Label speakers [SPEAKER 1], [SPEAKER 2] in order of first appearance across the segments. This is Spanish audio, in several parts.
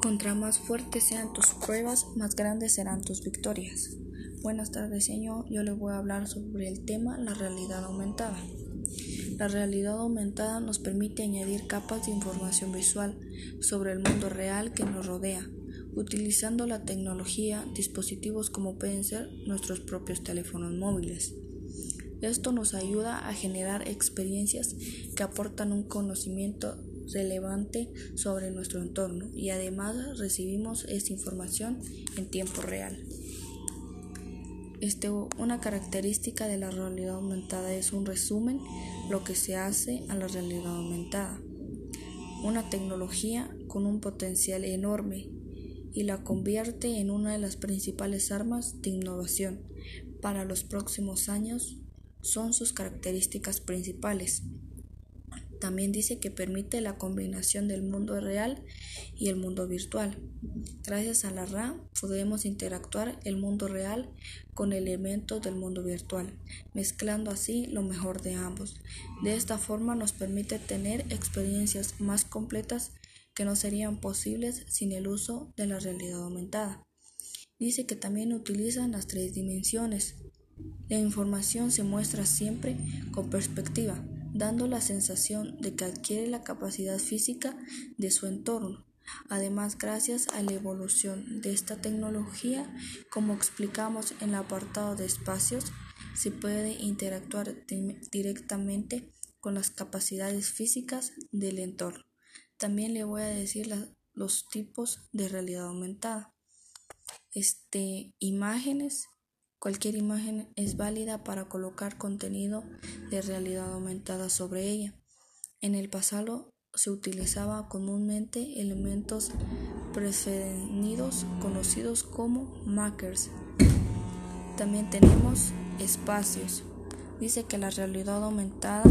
[SPEAKER 1] Contra más fuertes sean tus pruebas, más grandes serán tus victorias. Buenas tardes, señor. Yo le voy a hablar sobre el tema la realidad aumentada. La realidad aumentada nos permite añadir capas de información visual sobre el mundo real que nos rodea, utilizando la tecnología, dispositivos como pueden ser nuestros propios teléfonos móviles. Esto nos ayuda a generar experiencias que aportan un conocimiento relevante sobre nuestro entorno y además recibimos esta información en tiempo real. Este, una característica de la realidad aumentada es un resumen lo que se hace a la realidad aumentada. Una tecnología con un potencial enorme y la convierte en una de las principales armas de innovación para los próximos años son sus características principales. También dice que permite la combinación del mundo real y el mundo virtual. Gracias a la RA podemos interactuar el mundo real con elementos del mundo virtual, mezclando así lo mejor de ambos. De esta forma nos permite tener experiencias más completas que no serían posibles sin el uso de la realidad aumentada. Dice que también utilizan las tres dimensiones. La información se muestra siempre con perspectiva dando la sensación de que adquiere la capacidad física de su entorno. Además, gracias a la evolución de esta tecnología, como explicamos en el apartado de espacios, se puede interactuar directamente con las capacidades físicas del entorno. También le voy a decir los tipos de realidad aumentada. Este, imágenes, Cualquier imagen es válida para colocar contenido de realidad aumentada sobre ella. En el pasado se utilizaba comúnmente elementos predefinidos conocidos como markers. También tenemos espacios. Dice que la realidad aumentada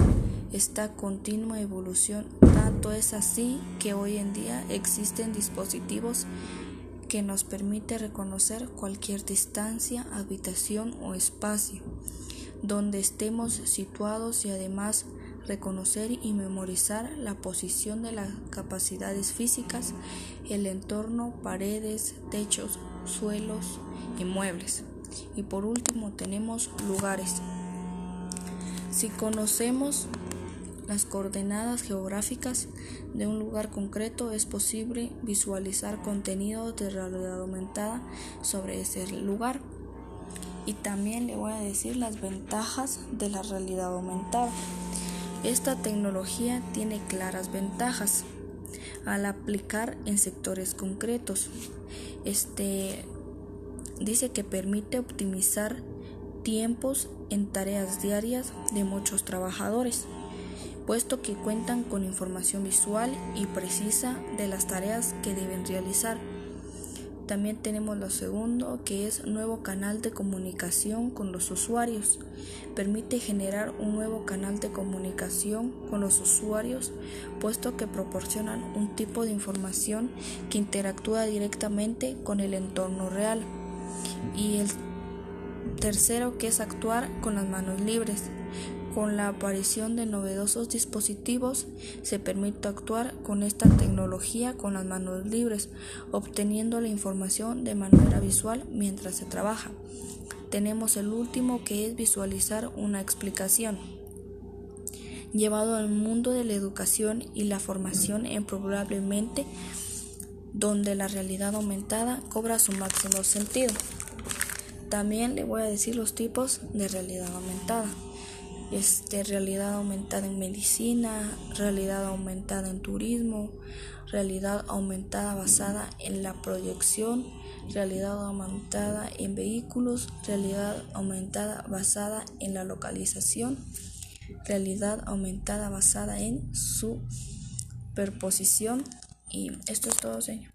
[SPEAKER 1] está continua evolución. Tanto es así que hoy en día existen dispositivos que nos permite reconocer cualquier distancia, habitación o espacio donde estemos situados y además reconocer y memorizar la posición de las capacidades físicas, el entorno, paredes, techos, suelos y muebles. Y por último tenemos lugares. Si conocemos las coordenadas geográficas de un lugar concreto es posible visualizar contenido de realidad aumentada sobre ese lugar. Y también le voy a decir las ventajas de la realidad aumentada. Esta tecnología tiene claras ventajas al aplicar en sectores concretos. Este dice que permite optimizar tiempos en tareas diarias de muchos trabajadores puesto que cuentan con información visual y precisa de las tareas que deben realizar. También tenemos lo segundo, que es nuevo canal de comunicación con los usuarios. Permite generar un nuevo canal de comunicación con los usuarios, puesto que proporcionan un tipo de información que interactúa directamente con el entorno real. Y el tercero, que es actuar con las manos libres. Con la aparición de novedosos dispositivos se permite actuar con esta tecnología con las manos libres, obteniendo la información de manera visual mientras se trabaja. Tenemos el último que es visualizar una explicación llevado al mundo de la educación y la formación en probablemente donde la realidad aumentada cobra su máximo sentido. También le voy a decir los tipos de realidad aumentada este, realidad aumentada en medicina, realidad aumentada en turismo, realidad aumentada basada en la proyección, realidad aumentada en vehículos, realidad aumentada basada en la localización, realidad aumentada basada en su superposición y esto es todo, señor.